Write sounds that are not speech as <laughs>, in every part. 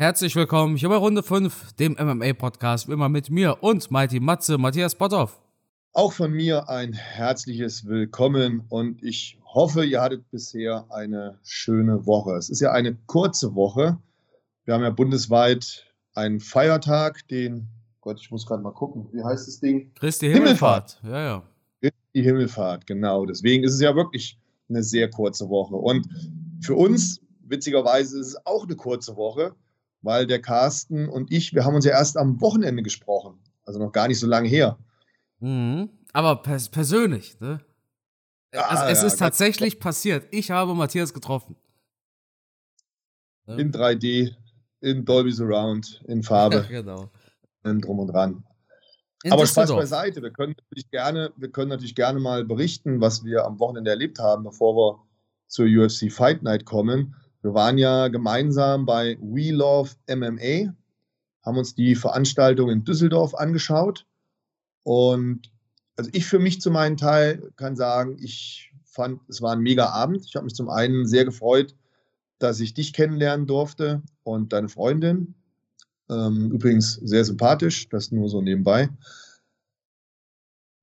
Herzlich willkommen hier bei Runde 5, dem MMA-Podcast, wie immer mit mir und Mighty Matze, Matthias Potthoff. Auch von mir ein herzliches Willkommen und ich hoffe, ihr hattet bisher eine schöne Woche. Es ist ja eine kurze Woche. Wir haben ja bundesweit einen Feiertag, den, Gott, ich muss gerade mal gucken, wie heißt das Ding? Christi Himmelfahrt. Himmelfahrt. Ja, ja. Christi Himmelfahrt, genau. Deswegen ist es ja wirklich eine sehr kurze Woche. Und für uns, witzigerweise, ist es auch eine kurze Woche, weil der Carsten und ich, wir haben uns ja erst am Wochenende gesprochen. Also noch gar nicht so lange her. Mhm. Aber pers persönlich, ne? Ja, also es ja, ist tatsächlich passiert. Ich habe Matthias getroffen. In 3D, in Dolby Surround, in Farbe. <laughs> Genau. Drum und dran. In Aber Spaß beiseite. Wir können natürlich gerne, wir können natürlich gerne mal berichten, was wir am Wochenende erlebt haben, bevor wir zur UFC Fight Night kommen. Wir waren ja gemeinsam bei We Love MMA, haben uns die Veranstaltung in Düsseldorf angeschaut. Und also ich für mich zu meinem Teil kann sagen, ich fand, es war ein mega Abend. Ich habe mich zum einen sehr gefreut, dass ich dich kennenlernen durfte und deine Freundin. Ähm, übrigens sehr sympathisch, das nur so nebenbei.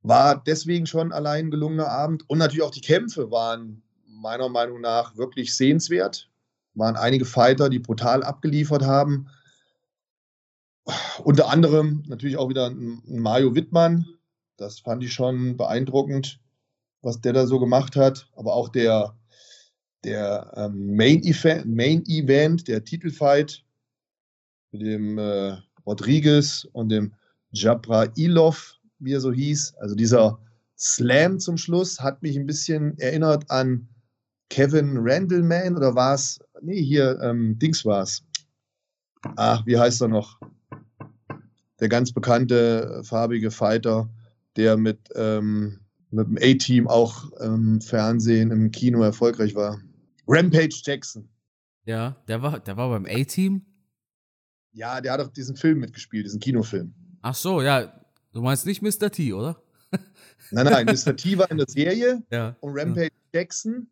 War deswegen schon allein ein gelungener Abend. Und natürlich auch die Kämpfe waren meiner Meinung nach wirklich sehenswert waren einige Fighter, die brutal abgeliefert haben. Unter anderem natürlich auch wieder ein Mario Wittmann. Das fand ich schon beeindruckend, was der da so gemacht hat. Aber auch der, der ähm, Main, Event, Main Event, der Titelfight mit dem äh, Rodriguez und dem Jabrailov, wie er so hieß. Also dieser Slam zum Schluss hat mich ein bisschen erinnert an Kevin Randleman oder war es, nee, hier, ähm, Dings war es. Ach, wie heißt er noch? Der ganz bekannte farbige Fighter, der mit, ähm, mit dem A-Team auch im Fernsehen, im Kino erfolgreich war. Rampage Jackson. Ja, der war, der war beim A-Team? Ja, der hat auch diesen Film mitgespielt, diesen Kinofilm. Ach so, ja. Du meinst nicht Mr. T, oder? nein, nein, Mr. T war in der Serie <laughs> ja, und Rampage ja. Jackson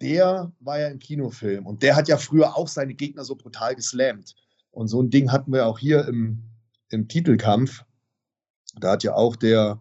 der war ja im Kinofilm und der hat ja früher auch seine Gegner so brutal geslammt. Und so ein Ding hatten wir auch hier im, im Titelkampf. Da hat ja auch der,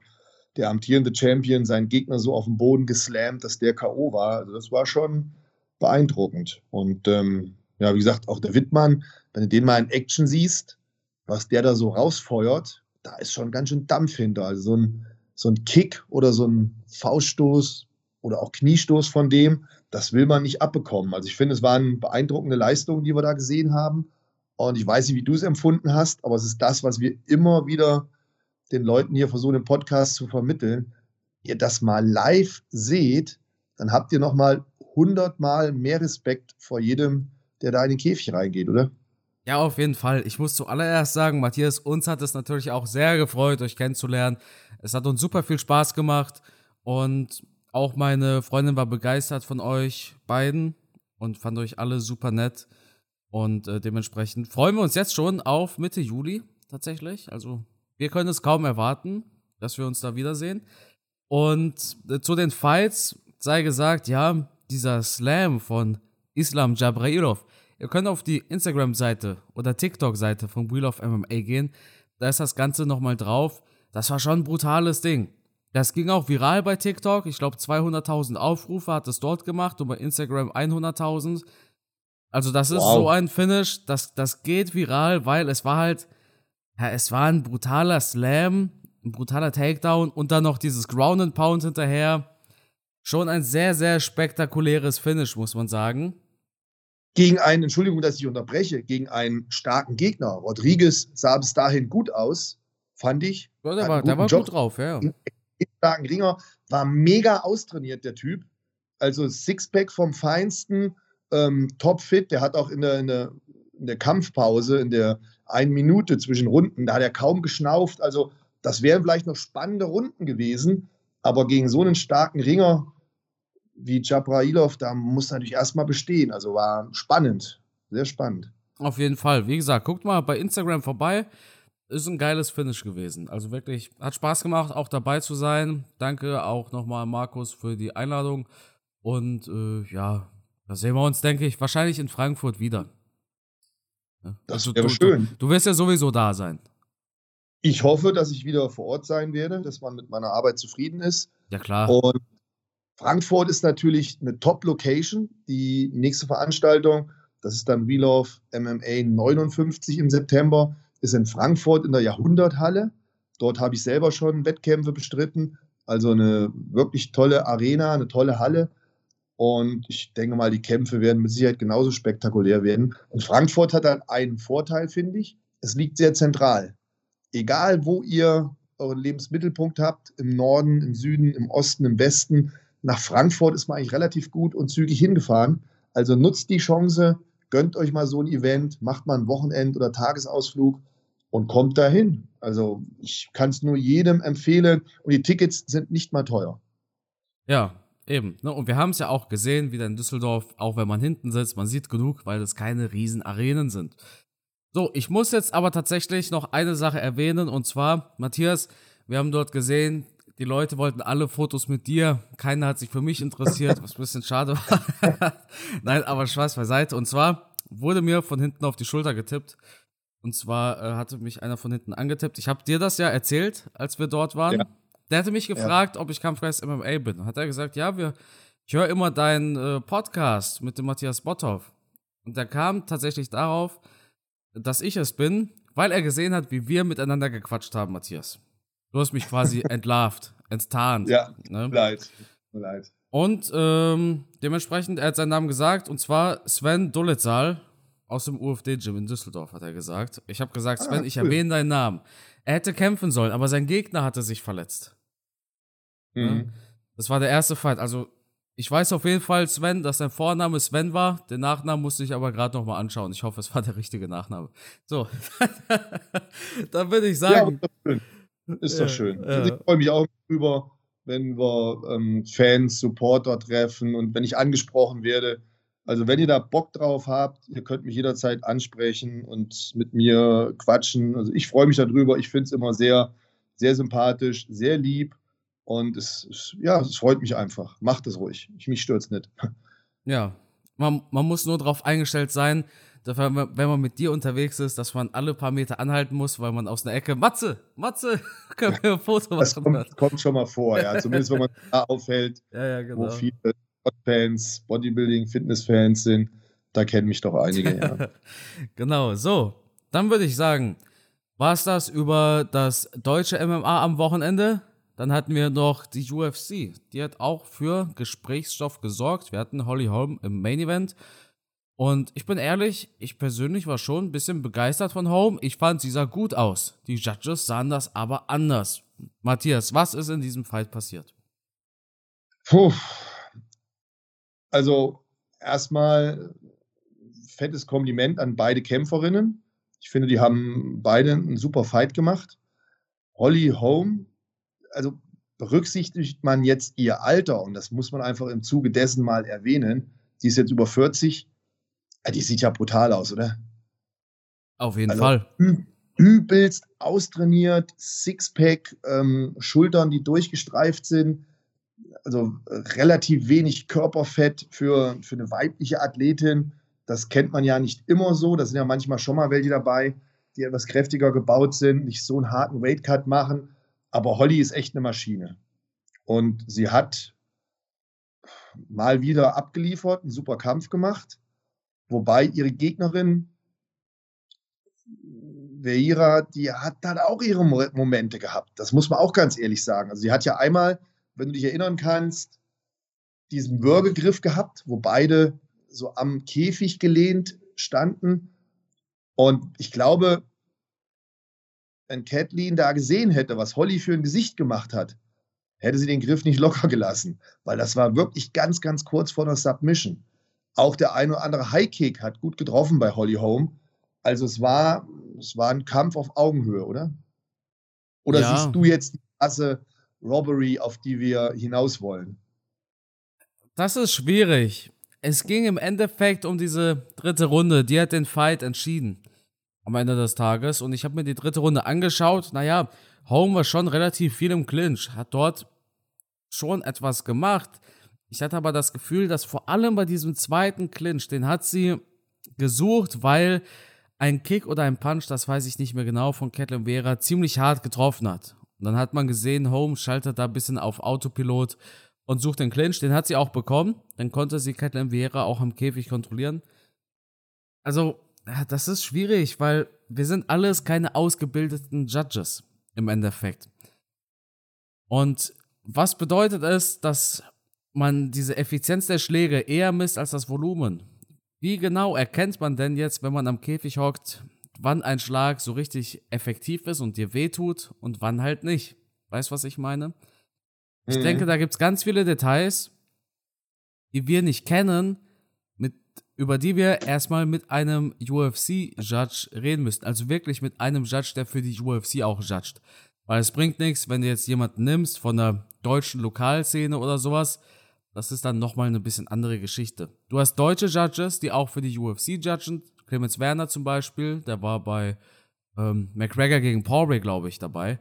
der amtierende Champion seinen Gegner so auf den Boden geslammt, dass der K.O. war. Also das war schon beeindruckend. Und ähm, ja, wie gesagt, auch der Wittmann, wenn du den mal in Action siehst, was der da so rausfeuert, da ist schon ganz schön Dampf hinter. Also so ein, so ein Kick oder so ein Fauststoß oder auch Kniestoß von dem, das will man nicht abbekommen. Also ich finde, es waren beeindruckende Leistungen, die wir da gesehen haben. Und ich weiß nicht, wie du es empfunden hast, aber es ist das, was wir immer wieder den Leuten hier versuchen, im Podcast zu vermitteln. Ihr das mal live seht, dann habt ihr noch mal hundertmal mehr Respekt vor jedem, der da in den Käfig reingeht, oder? Ja, auf jeden Fall. Ich muss zuallererst sagen, Matthias, uns hat es natürlich auch sehr gefreut, euch kennenzulernen. Es hat uns super viel Spaß gemacht und auch meine Freundin war begeistert von euch beiden und fand euch alle super nett. Und äh, dementsprechend freuen wir uns jetzt schon auf Mitte Juli tatsächlich. Also wir können es kaum erwarten, dass wir uns da wiedersehen. Und äh, zu den Fights sei gesagt, ja, dieser Slam von Islam Jabrailov. Ihr könnt auf die Instagram-Seite oder TikTok-Seite von Wheel of MMA gehen. Da ist das Ganze nochmal drauf. Das war schon ein brutales Ding. Das ging auch viral bei TikTok. Ich glaube, 200.000 Aufrufe hat es dort gemacht und bei Instagram 100.000. Also, das ist wow. so ein Finish, das, das geht viral, weil es war halt, ja, es war ein brutaler Slam, ein brutaler Takedown und dann noch dieses Ground and Pound hinterher. Schon ein sehr, sehr spektakuläres Finish, muss man sagen. Gegen einen, Entschuldigung, dass ich unterbreche, gegen einen starken Gegner. Rodriguez sah bis dahin gut aus, fand ich. Ja, der war, der war gut drauf, ja starken Ringer, war mega austrainiert, der Typ. Also Sixpack vom Feinsten, ähm, topfit. Der hat auch in der, in, der, in der Kampfpause, in der einen Minute zwischen Runden, da hat er kaum geschnauft. Also das wären vielleicht noch spannende Runden gewesen. Aber gegen so einen starken Ringer wie Jabrailov, da muss natürlich erstmal bestehen. Also war spannend, sehr spannend. Auf jeden Fall. Wie gesagt, guckt mal bei Instagram vorbei ist ein geiles Finish gewesen. Also wirklich, hat Spaß gemacht, auch dabei zu sein. Danke auch nochmal, Markus, für die Einladung. Und äh, ja, da sehen wir uns, denke ich, wahrscheinlich in Frankfurt wieder. Das also, wäre schön. Du, du wirst ja sowieso da sein. Ich hoffe, dass ich wieder vor Ort sein werde, dass man mit meiner Arbeit zufrieden ist. Ja, klar. Und Frankfurt ist natürlich eine Top-Location. Die nächste Veranstaltung, das ist dann Wheel of MMA 59 im September, ist in Frankfurt in der Jahrhunderthalle. Dort habe ich selber schon Wettkämpfe bestritten. Also eine wirklich tolle Arena, eine tolle Halle. Und ich denke mal, die Kämpfe werden mit Sicherheit genauso spektakulär werden. Und Frankfurt hat halt einen Vorteil, finde ich. Es liegt sehr zentral. Egal, wo ihr euren Lebensmittelpunkt habt, im Norden, im Süden, im Osten, im Westen, nach Frankfurt ist man eigentlich relativ gut und zügig hingefahren. Also nutzt die Chance, gönnt euch mal so ein Event, macht mal einen Wochenend- oder Tagesausflug und kommt dahin. Also ich kann es nur jedem empfehlen und die Tickets sind nicht mal teuer. Ja, eben. Ne? Und wir haben es ja auch gesehen, wieder in Düsseldorf, auch wenn man hinten sitzt, man sieht genug, weil es keine riesen Arenen sind. So, ich muss jetzt aber tatsächlich noch eine Sache erwähnen und zwar, Matthias, wir haben dort gesehen, die Leute wollten alle Fotos mit dir. Keiner hat sich für mich interessiert, was ein bisschen schade war. <laughs> Nein, aber Spaß beiseite. Und zwar wurde mir von hinten auf die Schulter getippt. Und zwar äh, hatte mich einer von hinten angetippt. Ich habe dir das ja erzählt, als wir dort waren. Ja. Der hatte mich gefragt, ja. ob ich Kampfgeist MMA bin. Hat er gesagt, ja, wir, ich höre immer deinen äh, Podcast mit dem Matthias Botthoff. Und der kam tatsächlich darauf, dass ich es bin, weil er gesehen hat, wie wir miteinander gequatscht haben, Matthias. Du hast mich quasi <laughs> entlarvt, enttarnt. Ja, ne? leid. leid. Und ähm, dementsprechend, er hat seinen Namen gesagt, und zwar Sven Doletzal aus dem UFD-Gym in Düsseldorf, hat er gesagt. Ich habe gesagt, ah, Sven, ah, ich erwähne deinen Namen. Er hätte kämpfen sollen, aber sein Gegner hatte sich verletzt. Ne? Mhm. Das war der erste Fight. Also, ich weiß auf jeden Fall, Sven, dass sein Vorname Sven war. Den Nachnamen musste ich aber gerade nochmal anschauen. Ich hoffe, es war der richtige Nachname. So, <laughs> dann würde ich sagen. Ja, ist doch schön. Ja. Ich freue mich auch drüber, wenn wir ähm, Fans, Supporter treffen und wenn ich angesprochen werde. Also wenn ihr da Bock drauf habt, ihr könnt mich jederzeit ansprechen und mit mir quatschen. Also ich freue mich darüber. Ich finde es immer sehr, sehr sympathisch, sehr lieb und es, ja, es freut mich einfach. Macht es ruhig. Ich, mich stört nicht. <laughs> Ja, man, man muss nur darauf eingestellt sein, wenn man mit dir unterwegs ist, dass man alle paar Meter anhalten muss, weil man aus einer Ecke, Matze, Matze, <laughs> können wir ein Foto machen? Das kommt, kommt, schon mal vor, ja. Zumindest wenn man <laughs> da aufhält, ja, ja, genau. wo viele Fans, Bodybuilding, Fitness-Fans sind. Da kennen mich doch einige, ja. <laughs> genau, so. Dann würde ich sagen, war es das über das deutsche MMA am Wochenende? Dann hatten wir noch die UFC. Die hat auch für Gesprächsstoff gesorgt. Wir hatten Holly Holm im Main Event. Und ich bin ehrlich, ich persönlich war schon ein bisschen begeistert von Home. Ich fand, sie sah gut aus. Die Judges sahen das aber anders. Matthias, was ist in diesem Fight passiert? Puh. Also, erstmal fettes Kompliment an beide Kämpferinnen. Ich finde, die haben beide einen super Fight gemacht. Holly Holm, also berücksichtigt man jetzt ihr Alter, und das muss man einfach im Zuge dessen mal erwähnen, die ist jetzt über 40, ja, die sieht ja brutal aus, oder? Auf jeden also, Fall. Übelst austrainiert, Sixpack, ähm, Schultern, die durchgestreift sind. Also äh, relativ wenig Körperfett für, für eine weibliche Athletin. Das kennt man ja nicht immer so. Da sind ja manchmal schon mal welche dabei, die etwas kräftiger gebaut sind, nicht so einen harten Weightcut machen. Aber Holly ist echt eine Maschine. Und sie hat mal wieder abgeliefert, einen super Kampf gemacht. Wobei ihre Gegnerin Veira, die hat dann auch ihre Momente gehabt. Das muss man auch ganz ehrlich sagen. Also sie hat ja einmal, wenn du dich erinnern kannst, diesen Würgegriff gehabt, wo beide so am Käfig gelehnt standen. Und ich glaube, wenn Kathleen da gesehen hätte, was Holly für ein Gesicht gemacht hat, hätte sie den Griff nicht locker gelassen, weil das war wirklich ganz, ganz kurz vor der Submission. Auch der ein oder andere High-Kick hat gut getroffen bei Holly Holm. Also es war, es war ein Kampf auf Augenhöhe, oder? Oder ja. siehst du jetzt die krasse Robbery, auf die wir hinaus wollen? Das ist schwierig. Es ging im Endeffekt um diese dritte Runde. Die hat den Fight entschieden. Am Ende des Tages. Und ich habe mir die dritte Runde angeschaut. Naja, Home war schon relativ viel im Clinch. Hat dort schon etwas gemacht. Ich hatte aber das Gefühl, dass vor allem bei diesem zweiten Clinch, den hat sie gesucht, weil ein Kick oder ein Punch, das weiß ich nicht mehr genau, von Caitlin Vera ziemlich hart getroffen hat. Und dann hat man gesehen, Holmes schaltet da ein bisschen auf Autopilot und sucht den Clinch. Den hat sie auch bekommen. Dann konnte sie Caitlin Vera auch am Käfig kontrollieren. Also, das ist schwierig, weil wir sind alles keine ausgebildeten Judges im Endeffekt. Und was bedeutet es, dass man diese Effizienz der Schläge eher misst als das Volumen? Wie genau erkennt man denn jetzt, wenn man am Käfig hockt, wann ein Schlag so richtig effektiv ist und dir wehtut und wann halt nicht? Weißt du, was ich meine? Ich mhm. denke, da gibt es ganz viele Details, die wir nicht kennen, mit, über die wir erstmal mit einem UFC-Judge reden müssen. Also wirklich mit einem Judge, der für die UFC auch judgt. Weil es bringt nichts, wenn du jetzt jemanden nimmst von der deutschen Lokalszene oder sowas, das ist dann nochmal eine bisschen andere Geschichte. Du hast deutsche Judges, die auch für die UFC judgen. Clemens Werner zum Beispiel, der war bei ähm, McGregor gegen Paul glaube ich, dabei.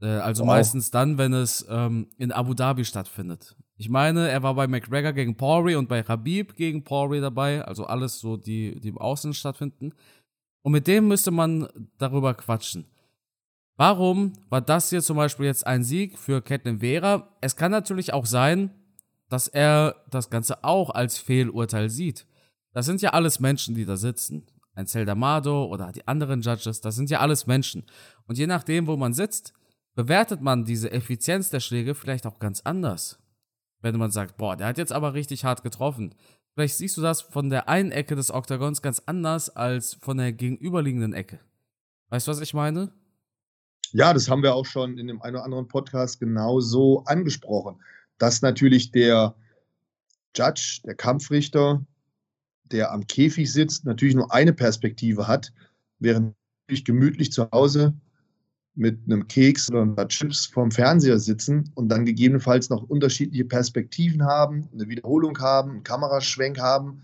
Äh, also wow. meistens dann, wenn es ähm, in Abu Dhabi stattfindet. Ich meine, er war bei McGregor gegen Paul und bei Habib gegen Paul dabei. Also alles so, die, die im Außen stattfinden. Und mit dem müsste man darüber quatschen. Warum war das hier zum Beispiel jetzt ein Sieg für Caitlin Vera? Es kann natürlich auch sein, dass er das Ganze auch als Fehlurteil sieht. Das sind ja alles Menschen, die da sitzen. Ein Celdamado oder die anderen Judges, das sind ja alles Menschen. Und je nachdem, wo man sitzt, bewertet man diese Effizienz der Schläge vielleicht auch ganz anders. Wenn man sagt, boah, der hat jetzt aber richtig hart getroffen. Vielleicht siehst du das von der einen Ecke des Oktagons ganz anders als von der gegenüberliegenden Ecke. Weißt du, was ich meine? Ja, das haben wir auch schon in dem einen oder anderen Podcast genauso angesprochen dass natürlich der Judge, der Kampfrichter, der am Käfig sitzt, natürlich nur eine Perspektive hat, während ich gemütlich zu Hause mit einem Keks oder einer Chips vorm Fernseher sitzen und dann gegebenenfalls noch unterschiedliche Perspektiven haben, eine Wiederholung haben, einen Kameraschwenk haben.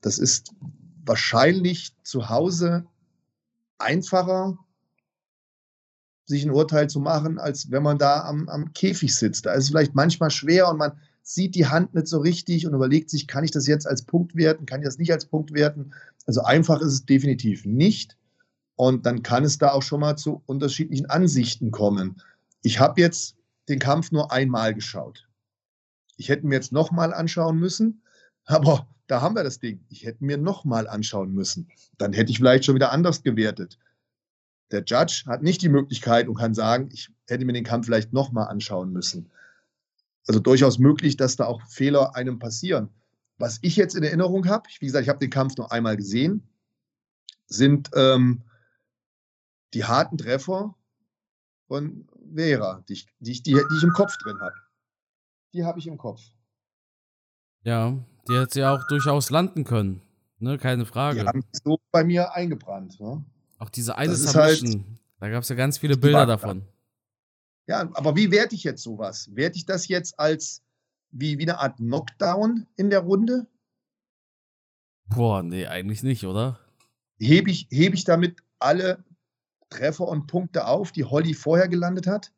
Das ist wahrscheinlich zu Hause einfacher, sich ein Urteil zu machen, als wenn man da am, am Käfig sitzt. Da ist es vielleicht manchmal schwer und man sieht die Hand nicht so richtig und überlegt sich, kann ich das jetzt als Punkt werten, kann ich das nicht als Punkt werten? Also einfach ist es definitiv nicht. Und dann kann es da auch schon mal zu unterschiedlichen Ansichten kommen. Ich habe jetzt den Kampf nur einmal geschaut. Ich hätte mir jetzt nochmal anschauen müssen, aber da haben wir das Ding. Ich hätte mir nochmal anschauen müssen. Dann hätte ich vielleicht schon wieder anders gewertet. Der Judge hat nicht die Möglichkeit und kann sagen, ich hätte mir den Kampf vielleicht nochmal anschauen müssen. Also durchaus möglich, dass da auch Fehler einem passieren. Was ich jetzt in Erinnerung habe, wie gesagt, ich habe den Kampf nur einmal gesehen, sind ähm, die harten Treffer von Vera, die ich, die ich, die, die ich im Kopf drin habe. Die habe ich im Kopf. Ja, die hätte ja auch durchaus landen können. Ne, keine Frage. Die haben so bei mir eingebrannt. Ne? Auch diese eine das Submission, halt, da gab es ja ganz viele Bilder davon. Ja, aber wie werte ich jetzt sowas? Werte ich das jetzt als wie, wie eine Art Knockdown in der Runde? Boah, nee, eigentlich nicht, oder? Hebe ich, hebe ich damit alle Treffer und Punkte auf, die Holly vorher gelandet hat?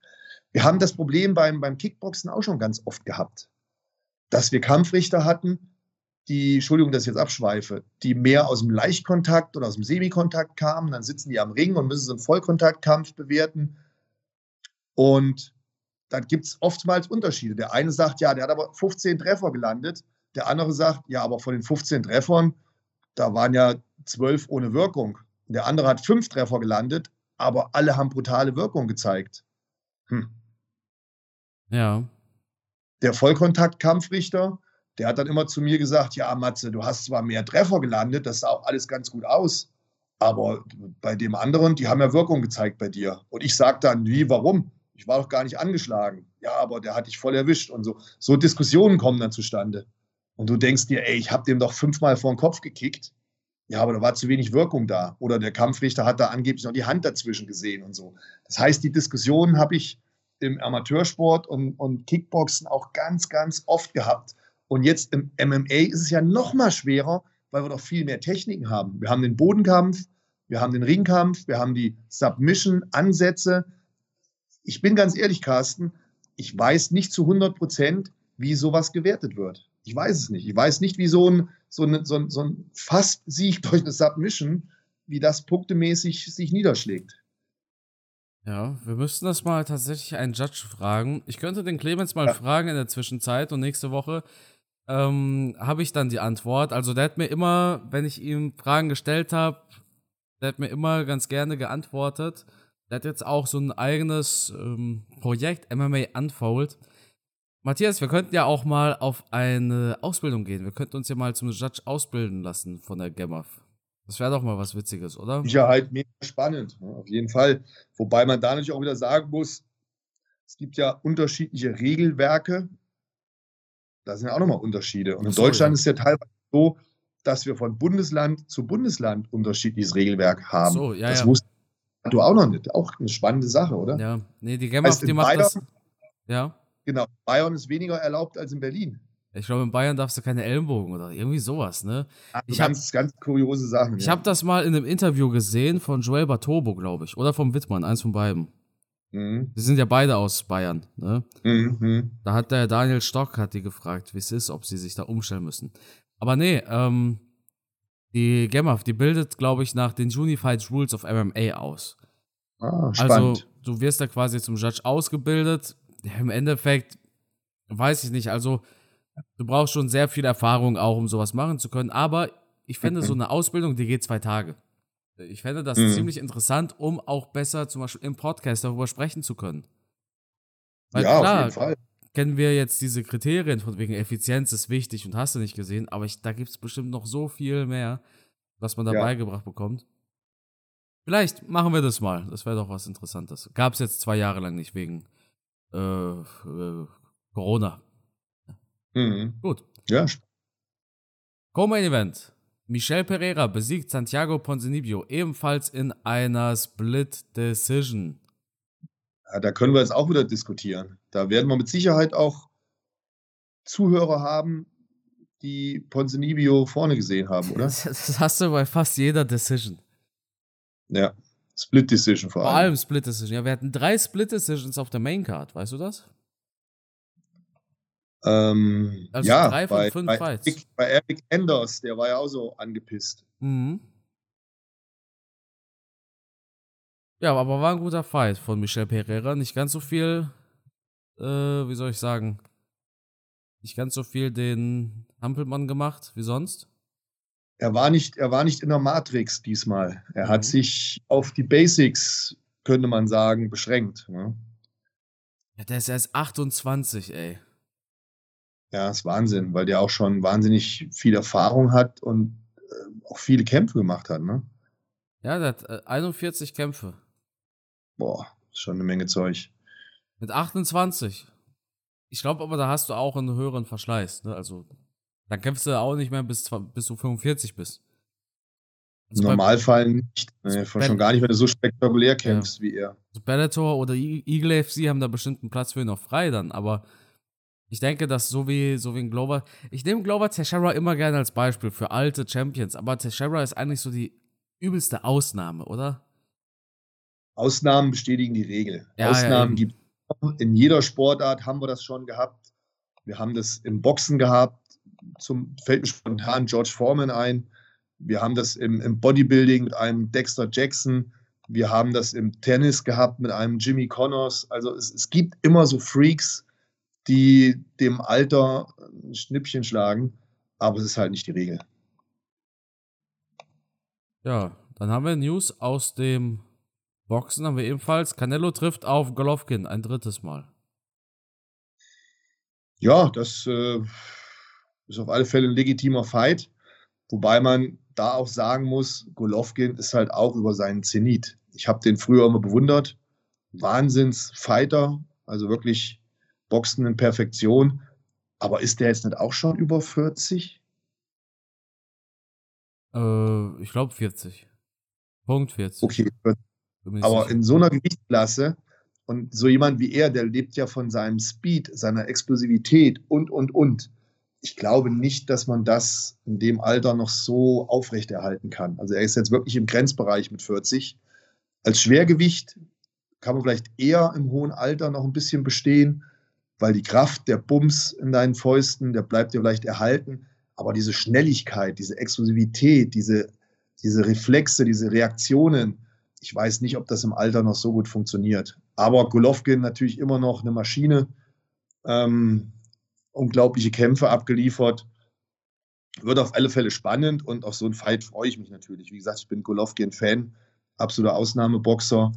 Wir haben das Problem beim, beim Kickboxen auch schon ganz oft gehabt, dass wir Kampfrichter hatten, die, Entschuldigung, dass ich jetzt abschweife, die mehr aus dem Leichtkontakt oder aus dem Semikontakt kamen, dann sitzen die am Ring und müssen so einen Vollkontaktkampf bewerten. Und dann gibt es oftmals Unterschiede. Der eine sagt, ja, der hat aber 15 Treffer gelandet. Der andere sagt, ja, aber von den 15 Treffern, da waren ja 12 ohne Wirkung. Der andere hat fünf Treffer gelandet, aber alle haben brutale Wirkung gezeigt. Hm. Ja. Der Vollkontaktkampfrichter, der hat dann immer zu mir gesagt, ja, Matze, du hast zwar mehr Treffer gelandet, das sah auch alles ganz gut aus, aber bei dem anderen, die haben ja Wirkung gezeigt bei dir. Und ich sage dann, wie, warum? Ich war doch gar nicht angeschlagen. Ja, aber der hat dich voll erwischt und so. So Diskussionen kommen dann zustande. Und du denkst dir, ey, ich habe dem doch fünfmal vor den Kopf gekickt. Ja, aber da war zu wenig Wirkung da. Oder der Kampfrichter hat da angeblich noch die Hand dazwischen gesehen und so. Das heißt, die Diskussionen habe ich im Amateursport und, und Kickboxen auch ganz, ganz oft gehabt. Und jetzt im MMA ist es ja noch mal schwerer, weil wir doch viel mehr Techniken haben. Wir haben den Bodenkampf, wir haben den Ringkampf, wir haben die Submission-Ansätze. Ich bin ganz ehrlich, Carsten, ich weiß nicht zu 100 Prozent, wie sowas gewertet wird. Ich weiß es nicht. Ich weiß nicht, wie so ein, so ein, so ein, so ein Fast-Sieg <laughs> durch eine Submission, wie das punktemäßig sich niederschlägt. Ja, wir müssten das mal tatsächlich einen Judge fragen. Ich könnte den Clemens mal ja. fragen in der Zwischenzeit und nächste Woche ähm, habe ich dann die Antwort. Also der hat mir immer, wenn ich ihm Fragen gestellt habe, der hat mir immer ganz gerne geantwortet. Der hat jetzt auch so ein eigenes ähm, Projekt, MMA Unfold. Matthias, wir könnten ja auch mal auf eine Ausbildung gehen. Wir könnten uns ja mal zum Judge ausbilden lassen von der GEMAF. Das wäre doch mal was Witziges, oder? Sicherheit mega spannend, ne? auf jeden Fall. Wobei man da natürlich auch wieder sagen muss, es gibt ja unterschiedliche Regelwerke. Da sind ja auch nochmal Unterschiede. Und in so, Deutschland ist ja teilweise so, dass wir von Bundesland zu Bundesland unterschiedliches Regelwerk haben. So, ja, das ja. wusste du auch noch nicht. Auch eine spannende Sache, oder? Ja, nee, die GEMAF, die macht Bayern, das. Ja. Genau, Bayern ist weniger erlaubt als in Berlin. Ich glaube, in Bayern darfst du keine Ellenbogen oder irgendwie sowas, ne? Also ich ganz, hab, ganz kuriose Sachen. Ich ja. habe das mal in einem Interview gesehen von Joel Batobo, glaube ich. Oder vom Wittmann, eins von beiden. Mhm. Die sind ja beide aus Bayern, ne? Mhm. Da hat der Daniel Stock hat die gefragt, wie es ist, ob sie sich da umstellen müssen. Aber nee, ähm, die GEMAF, die bildet, glaube ich, nach den Unified Rules of MMA aus. Ah, spannend. Also, du wirst da quasi zum Judge ausgebildet. Im Endeffekt, weiß ich nicht, also Du brauchst schon sehr viel Erfahrung auch, um sowas machen zu können. Aber ich fände so eine Ausbildung, die geht zwei Tage. Ich fände das mhm. ziemlich interessant, um auch besser zum Beispiel im Podcast darüber sprechen zu können. Weil ja, klar, auf jeden Fall. Kennen wir jetzt diese Kriterien von wegen Effizienz ist wichtig und hast du nicht gesehen, aber ich, da gibt es bestimmt noch so viel mehr, was man da ja. beigebracht bekommt. Vielleicht machen wir das mal. Das wäre doch was Interessantes. Gab es jetzt zwei Jahre lang nicht wegen äh, äh, Corona. Mhm. Gut. Ja. Co-Main Event. Michel Pereira besiegt Santiago Ponzinibbio ebenfalls in einer Split Decision. Ja, da können wir jetzt auch wieder diskutieren. Da werden wir mit Sicherheit auch Zuhörer haben, die Ponzinibbio vorne gesehen haben, oder? Das hast du bei fast jeder Decision. Ja, Split Decision vor allem. Vor allem Split Decision. Ja, wir hatten drei Split Decisions auf der Main Card, weißt du das? Ähm, also ja, drei von bei, fünf bei, Fights. Eric, bei Eric Anders, der war ja auch so angepisst. Mhm. Ja, aber war ein guter Fight von Michel Pereira. Nicht ganz so viel, äh, wie soll ich sagen, nicht ganz so viel den Hampelmann gemacht wie sonst. Er war nicht, er war nicht in der Matrix diesmal. Er mhm. hat sich auf die Basics, könnte man sagen, beschränkt. Ne? Ja, der ist erst 28, ey. Ja, ist Wahnsinn, weil der auch schon wahnsinnig viel Erfahrung hat und äh, auch viele Kämpfe gemacht hat, ne? Ja, der hat äh, 41 Kämpfe. Boah, ist schon eine Menge Zeug. Mit 28. Ich glaube aber, da hast du auch einen höheren Verschleiß, ne? Also, dann kämpfst du auch nicht mehr bis, bis du 45 bist. Also Im Normalfall nicht. Nee, schon gar nicht, wenn du so spektakulär kämpfst ja. wie er. Also Bellator oder Eagle FC haben da bestimmt einen Platz für ihn noch frei dann, aber ich denke, dass so wie, so wie ein Glover, ich nehme Glover Teixeira immer gerne als Beispiel für alte Champions, aber Teixeira ist eigentlich so die übelste Ausnahme, oder? Ausnahmen bestätigen die Regel. Ja, Ausnahmen ja, gibt es. In jeder Sportart haben wir das schon gehabt. Wir haben das im Boxen gehabt. Zum fällt mir spontan George Foreman ein. Wir haben das im, im Bodybuilding mit einem Dexter Jackson. Wir haben das im Tennis gehabt mit einem Jimmy Connors. Also es, es gibt immer so Freaks, die dem Alter ein Schnippchen schlagen, aber es ist halt nicht die Regel. Ja, dann haben wir News aus dem Boxen, haben wir ebenfalls. Canelo trifft auf Golovkin ein drittes Mal. Ja, das äh, ist auf alle Fälle ein legitimer Fight. Wobei man da auch sagen muss, Golovkin ist halt auch über seinen Zenit. Ich habe den früher immer bewundert. Wahnsinns-Fighter, also wirklich Boxen in Perfektion. Aber ist der jetzt nicht auch schon über 40? Äh, ich glaube 40. Punkt 40. Okay. Aber in so einer Gewichtsklasse und so jemand wie er, der lebt ja von seinem Speed, seiner Explosivität und, und, und. Ich glaube nicht, dass man das in dem Alter noch so aufrechterhalten kann. Also er ist jetzt wirklich im Grenzbereich mit 40. Als Schwergewicht kann man vielleicht eher im hohen Alter noch ein bisschen bestehen weil die Kraft, der Bums in deinen Fäusten, der bleibt dir vielleicht erhalten. Aber diese Schnelligkeit, diese Exklusivität, diese diese Reflexe, diese Reaktionen, ich weiß nicht, ob das im Alter noch so gut funktioniert. Aber Golovkin natürlich immer noch eine Maschine, ähm, unglaubliche Kämpfe abgeliefert. Wird auf alle Fälle spannend und auf so einen Fight freue ich mich natürlich. Wie gesagt, ich bin Golovkin-Fan, absoluter Ausnahmeboxer.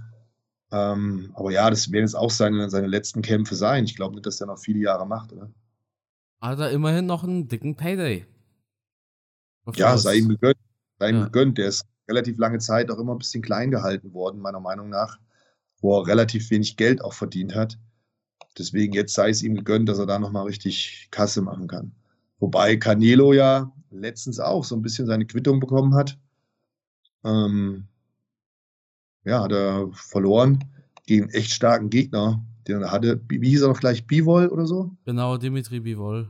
Ähm, aber ja, das werden jetzt auch seine, seine letzten Kämpfe sein. Ich glaube nicht, dass er noch viele Jahre macht, oder? Hat er immerhin noch einen dicken Payday. Bevor ja, sei ihm gegönnt. Sei ihm ja. gegönnt. Der ist relativ lange Zeit auch immer ein bisschen klein gehalten worden, meiner Meinung nach, wo er relativ wenig Geld auch verdient hat. Deswegen jetzt sei es ihm gegönnt, dass er da nochmal richtig Kasse machen kann. Wobei Canelo ja letztens auch so ein bisschen seine Quittung bekommen hat. Ähm, ja, hat er verloren gegen echt starken Gegner, den er hatte. Wie hieß er noch gleich? Bivol oder so? Genau, Dimitri Bivol.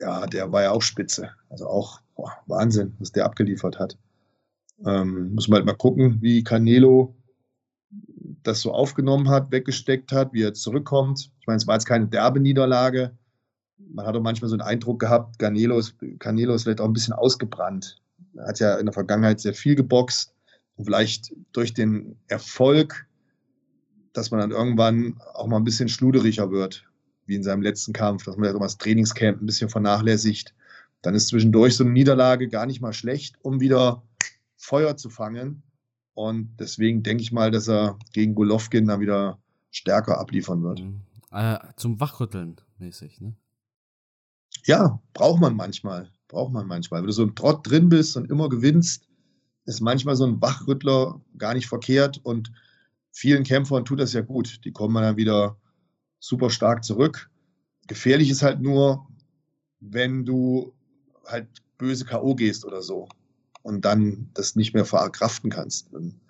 Ja, der war ja auch spitze. Also auch boah, Wahnsinn, was der abgeliefert hat. Ähm, muss man halt mal gucken, wie Canelo das so aufgenommen hat, weggesteckt hat, wie er zurückkommt. Ich meine, es war jetzt keine derbe Niederlage. Man hat auch manchmal so einen Eindruck gehabt, Canelo ist, Canelo ist vielleicht auch ein bisschen ausgebrannt. Er hat ja in der Vergangenheit sehr viel geboxt und vielleicht durch den Erfolg, dass man dann irgendwann auch mal ein bisschen schluderiger wird, wie in seinem letzten Kampf, dass man das Trainingscamp ein bisschen vernachlässigt. Dann ist zwischendurch so eine Niederlage gar nicht mal schlecht, um wieder Feuer zu fangen. Und deswegen denke ich mal, dass er gegen Golovkin dann wieder stärker abliefern wird. Mhm. Äh, zum Wachrütteln mäßig, ne? Ja, braucht man manchmal. Braucht man manchmal. Wenn du so im Trott drin bist und immer gewinnst, ist manchmal so ein Wachrüttler gar nicht verkehrt. Und vielen Kämpfern tut das ja gut. Die kommen dann wieder super stark zurück. Gefährlich ist halt nur, wenn du halt böse K.O. gehst oder so und dann das nicht mehr verkraften kannst. Dann,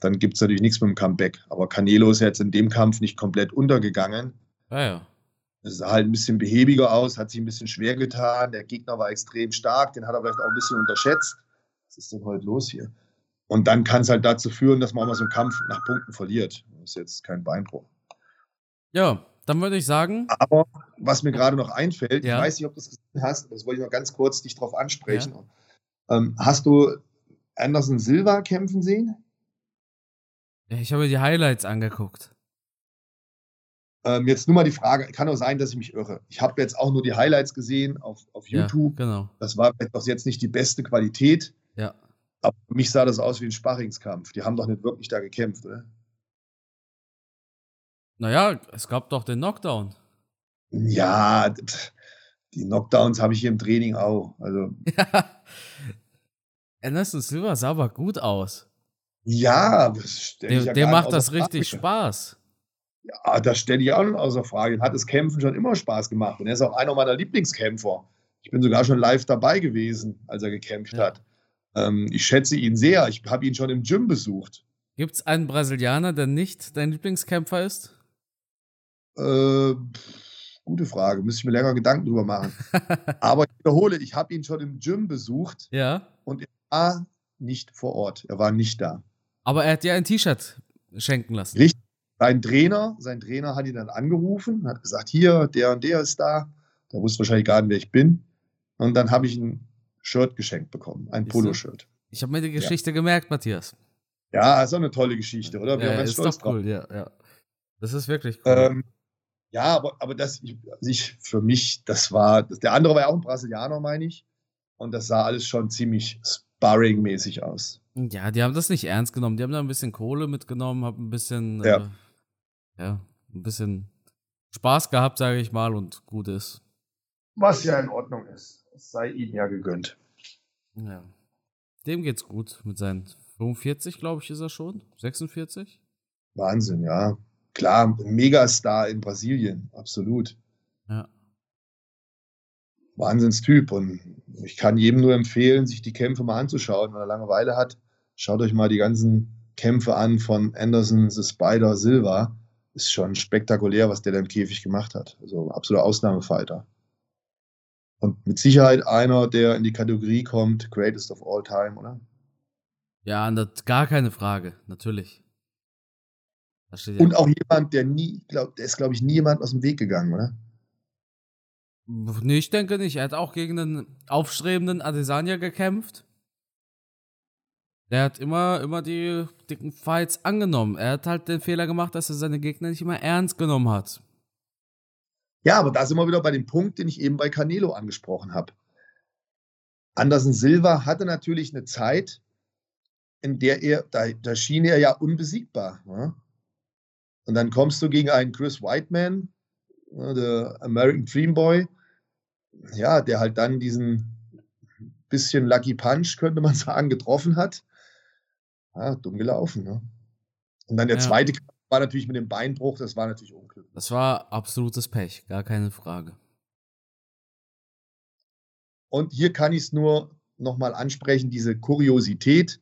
dann gibt es natürlich nichts mit dem Comeback. Aber Canelo ist jetzt in dem Kampf nicht komplett untergegangen. Ah ja. Es sah halt ein bisschen behäbiger aus, hat sich ein bisschen schwer getan. Der Gegner war extrem stark, den hat er vielleicht auch ein bisschen unterschätzt. Was ist denn heute los hier? Und dann kann es halt dazu führen, dass man auch mal so einen Kampf nach Punkten verliert. Das ist jetzt kein Beinbruch. Ja, dann würde ich sagen. Aber was mir gerade noch einfällt, ja. ich weiß nicht, ob du das gesehen hast, das wollte ich noch ganz kurz dich drauf ansprechen. Ja. Ähm, hast du Anderson Silva kämpfen sehen? Ich habe mir die Highlights angeguckt. Ähm, jetzt nur mal die Frage, kann auch sein, dass ich mich irre. Ich habe jetzt auch nur die Highlights gesehen auf, auf YouTube. Ja, genau. Das war doch jetzt nicht die beste Qualität. Ja. Aber für mich sah das aus wie ein Sparringskampf. Die haben doch nicht wirklich da gekämpft, oder? Naja, es gab doch den Knockdown. Ja, die Knockdowns habe ich hier im Training auch. Also. Ja. <laughs> Anderson Silva sah aber gut aus. Ja, das der, ja der macht das richtig Frage. Spaß. Ja, das stelle ich auch noch außer Frage. Hat das Kämpfen schon immer Spaß gemacht. Und er ist auch einer meiner Lieblingskämpfer. Ich bin sogar schon live dabei gewesen, als er gekämpft ja. hat. Ähm, ich schätze ihn sehr. Ich habe ihn schon im Gym besucht. Gibt es einen Brasilianer, der nicht dein Lieblingskämpfer ist? Äh, Gute Frage, müsste ich mir länger Gedanken drüber machen. <laughs> Aber ich wiederhole, ich habe ihn schon im Gym besucht. Ja. Und er war nicht vor Ort. Er war nicht da. Aber er hat dir ein T-Shirt schenken lassen. Richtig. Sein Trainer, sein Trainer hat ihn dann angerufen, hat gesagt, hier, der und der ist da. Der wusste wahrscheinlich gar nicht, wer ich bin. Und dann habe ich ein Shirt geschenkt bekommen, ein Poloshirt. Ich habe mir die Geschichte ja. gemerkt, Matthias. Ja, ist auch eine tolle Geschichte, oder? Wir ja, ist doch cool, drauf. ja, ja. Das ist wirklich cool. Ähm, ja, aber, aber das, ich, also ich, für mich, das war, der andere war ja auch ein Brasilianer, meine ich. Und das sah alles schon ziemlich sparring-mäßig aus. Ja, die haben das nicht ernst genommen. Die haben da ein bisschen Kohle mitgenommen, haben ein bisschen, ja, äh, ja ein bisschen Spaß gehabt, sage ich mal, und gut ist. Was ja in Ordnung ist. Es sei ihnen ja gegönnt. Ja. Dem geht's gut mit seinen 45, glaube ich, ist er schon. 46? Wahnsinn, ja klar, Megastar in Brasilien, absolut. Ja. Wahnsinnstyp. Und ich kann jedem nur empfehlen, sich die Kämpfe mal anzuschauen, wenn er Langeweile hat. Schaut euch mal die ganzen Kämpfe an von Anderson, The Spider, Silva. Ist schon spektakulär, was der da im Käfig gemacht hat. Also absoluter Ausnahmefighter. Und mit Sicherheit einer, der in die Kategorie kommt, Greatest of All Time, oder? Ja, gar keine Frage, natürlich. Und auch jemand, der nie, glaub, der ist, glaube ich, nie jemand aus dem Weg gegangen, oder? Nee, ich denke nicht. Er hat auch gegen einen aufstrebenden Adesanya gekämpft. Der hat immer, immer die dicken Fights angenommen. Er hat halt den Fehler gemacht, dass er seine Gegner nicht immer ernst genommen hat. Ja, aber da sind wir wieder bei dem Punkt, den ich eben bei Canelo angesprochen habe. Anderson Silva hatte natürlich eine Zeit, in der er, da, da schien er ja unbesiegbar. Ja? Und dann kommst du gegen einen Chris Whiteman, der American Dream Boy, ja, der halt dann diesen bisschen Lucky Punch, könnte man <laughs> sagen, getroffen hat. Ja, dumm gelaufen. Ne? Und dann der ja. zweite war natürlich mit dem Beinbruch, das war natürlich unglücklich. Das war absolutes Pech, gar keine Frage. Und hier kann ich es nur nochmal ansprechen, diese Kuriosität,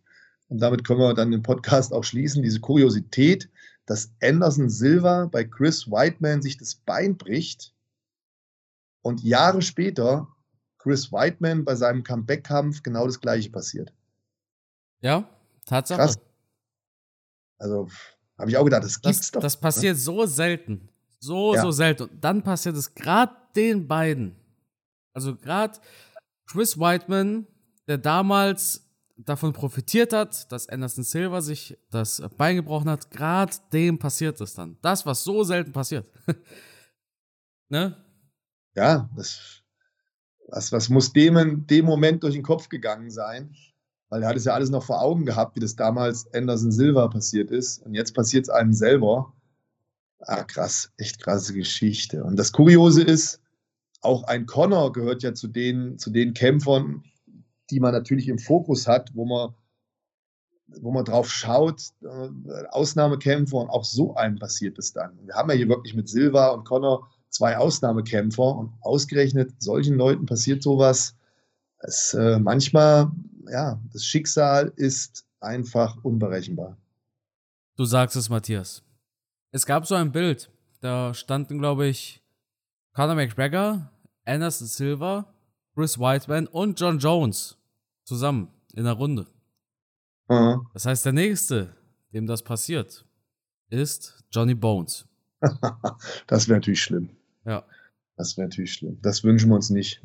und damit können wir dann den Podcast auch schließen, diese Kuriosität, dass Anderson Silva bei Chris Whiteman sich das Bein bricht und Jahre später Chris Whiteman bei seinem Comeback-Kampf genau das gleiche passiert. Ja, Tatsache. Krass. Also habe ich auch gedacht, das gibt's das, doch. Das ne? passiert ne? so selten. So, ja. so selten. Und dann passiert es gerade den beiden. Also gerade Chris Whiteman, der damals davon profitiert hat, dass Anderson Silva sich das Bein gebrochen hat, gerade dem passiert es dann. Das, was so selten passiert. <laughs> ne? Ja, das, was, was muss dem in dem Moment durch den Kopf gegangen sein? Weil er hat es ja alles noch vor Augen gehabt, wie das damals Anderson Silva passiert ist. Und jetzt passiert es einem selber. Ah, krass, echt krasse Geschichte. Und das Kuriose ist, auch ein Connor gehört ja zu den, zu den Kämpfern, die man natürlich im Fokus hat, wo man, wo man drauf schaut, äh, Ausnahmekämpfer und auch so einem passiert es dann. Wir haben ja hier wirklich mit Silva und Connor zwei Ausnahmekämpfer und ausgerechnet solchen Leuten passiert sowas. Es, äh, manchmal ja, das Schicksal ist einfach unberechenbar. Du sagst es, Matthias. Es gab so ein Bild, da standen, glaube ich, Conor McGregor, Anderson Silva, Chris Whiteman und John Jones zusammen in der Runde. Mhm. Das heißt, der nächste, dem das passiert, ist Johnny Bones. <laughs> das wäre natürlich schlimm. Ja. Das wäre natürlich schlimm. Das wünschen wir uns nicht.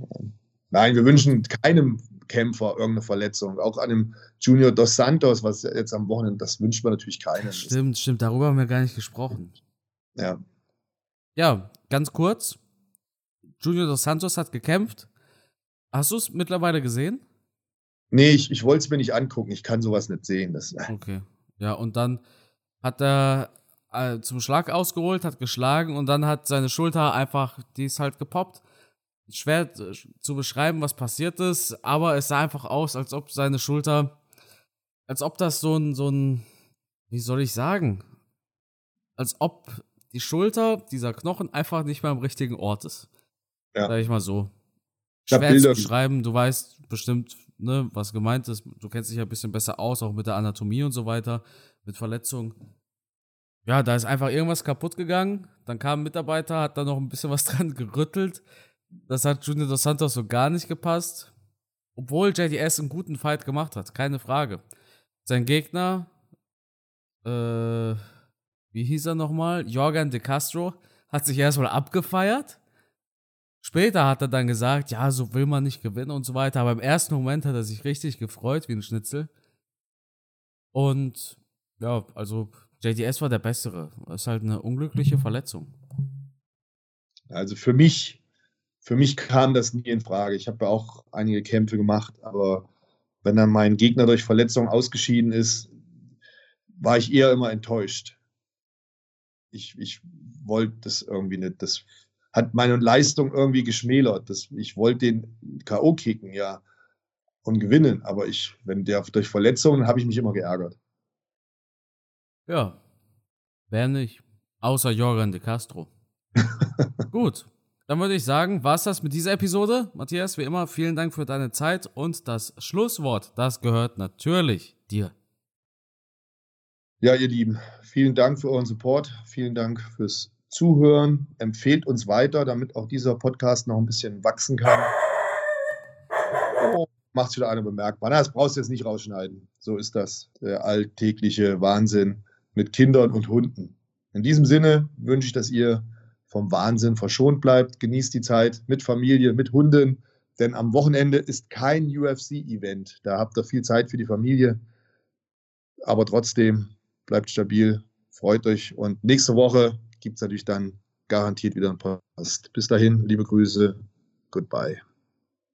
Nein, wir wünschen keinem Kämpfer irgendeine Verletzung. Auch an dem Junior Dos Santos, was jetzt am Wochenende, das wünscht man natürlich keinem. Stimmt, stimmt, darüber haben wir gar nicht gesprochen. Ja. Ja, ganz kurz. Junior Dos Santos hat gekämpft. Hast du es mittlerweile gesehen? Nee, ich, ich wollte es mir nicht angucken. Ich kann sowas nicht sehen. Das, äh. okay. Ja, und dann hat er äh, zum Schlag ausgeholt, hat geschlagen und dann hat seine Schulter einfach, die ist halt gepoppt schwer zu beschreiben, was passiert ist, aber es sah einfach aus, als ob seine Schulter, als ob das so ein, so ein, wie soll ich sagen, als ob die Schulter, dieser Knochen einfach nicht mehr am richtigen Ort ist. Ja. Sag ich mal so. Schwer zu beschreiben, du weißt bestimmt, ne, was gemeint ist. Du kennst dich ja ein bisschen besser aus, auch mit der Anatomie und so weiter, mit Verletzungen. Ja, da ist einfach irgendwas kaputt gegangen. Dann kam ein Mitarbeiter, hat da noch ein bisschen was <laughs> dran gerüttelt. Das hat Junior Dos Santos so gar nicht gepasst. Obwohl JDS einen guten Fight gemacht hat, keine Frage. Sein Gegner, äh, wie hieß er nochmal? Jorgen de Castro, hat sich erstmal abgefeiert. Später hat er dann gesagt, ja, so will man nicht gewinnen und so weiter. Aber im ersten Moment hat er sich richtig gefreut, wie ein Schnitzel. Und ja, also JDS war der Bessere. Das ist halt eine unglückliche Verletzung. Also für mich für mich kam das nie in Frage. Ich habe ja auch einige Kämpfe gemacht, aber wenn dann mein Gegner durch Verletzung ausgeschieden ist, war ich eher immer enttäuscht. Ich, ich wollte das irgendwie nicht. Das hat meine Leistung irgendwie geschmälert. Das, ich wollte den K.O. kicken, ja, und gewinnen. Aber ich, wenn der durch Verletzungen, habe ich mich immer geärgert. Ja, wer nicht? Außer Jorgen de Castro. <laughs> Gut. Dann würde ich sagen, war es das mit dieser Episode. Matthias, wie immer, vielen Dank für deine Zeit und das Schlusswort, das gehört natürlich dir. Ja, ihr Lieben, vielen Dank für euren Support, vielen Dank fürs Zuhören. Empfehlt uns weiter, damit auch dieser Podcast noch ein bisschen wachsen kann. Oh, macht wieder einer bemerkbar. Na, das brauchst du jetzt nicht rausschneiden. So ist das, der alltägliche Wahnsinn mit Kindern und Hunden. In diesem Sinne wünsche ich, dass ihr vom Wahnsinn verschont bleibt. Genießt die Zeit mit Familie, mit Hunden, denn am Wochenende ist kein UFC-Event. Da habt ihr viel Zeit für die Familie. aber trotzdem bleibt stabil, freut euch und nächste Woche gibt es natürlich dann garantiert wieder einen Post. Bis dahin, liebe Grüße, goodbye.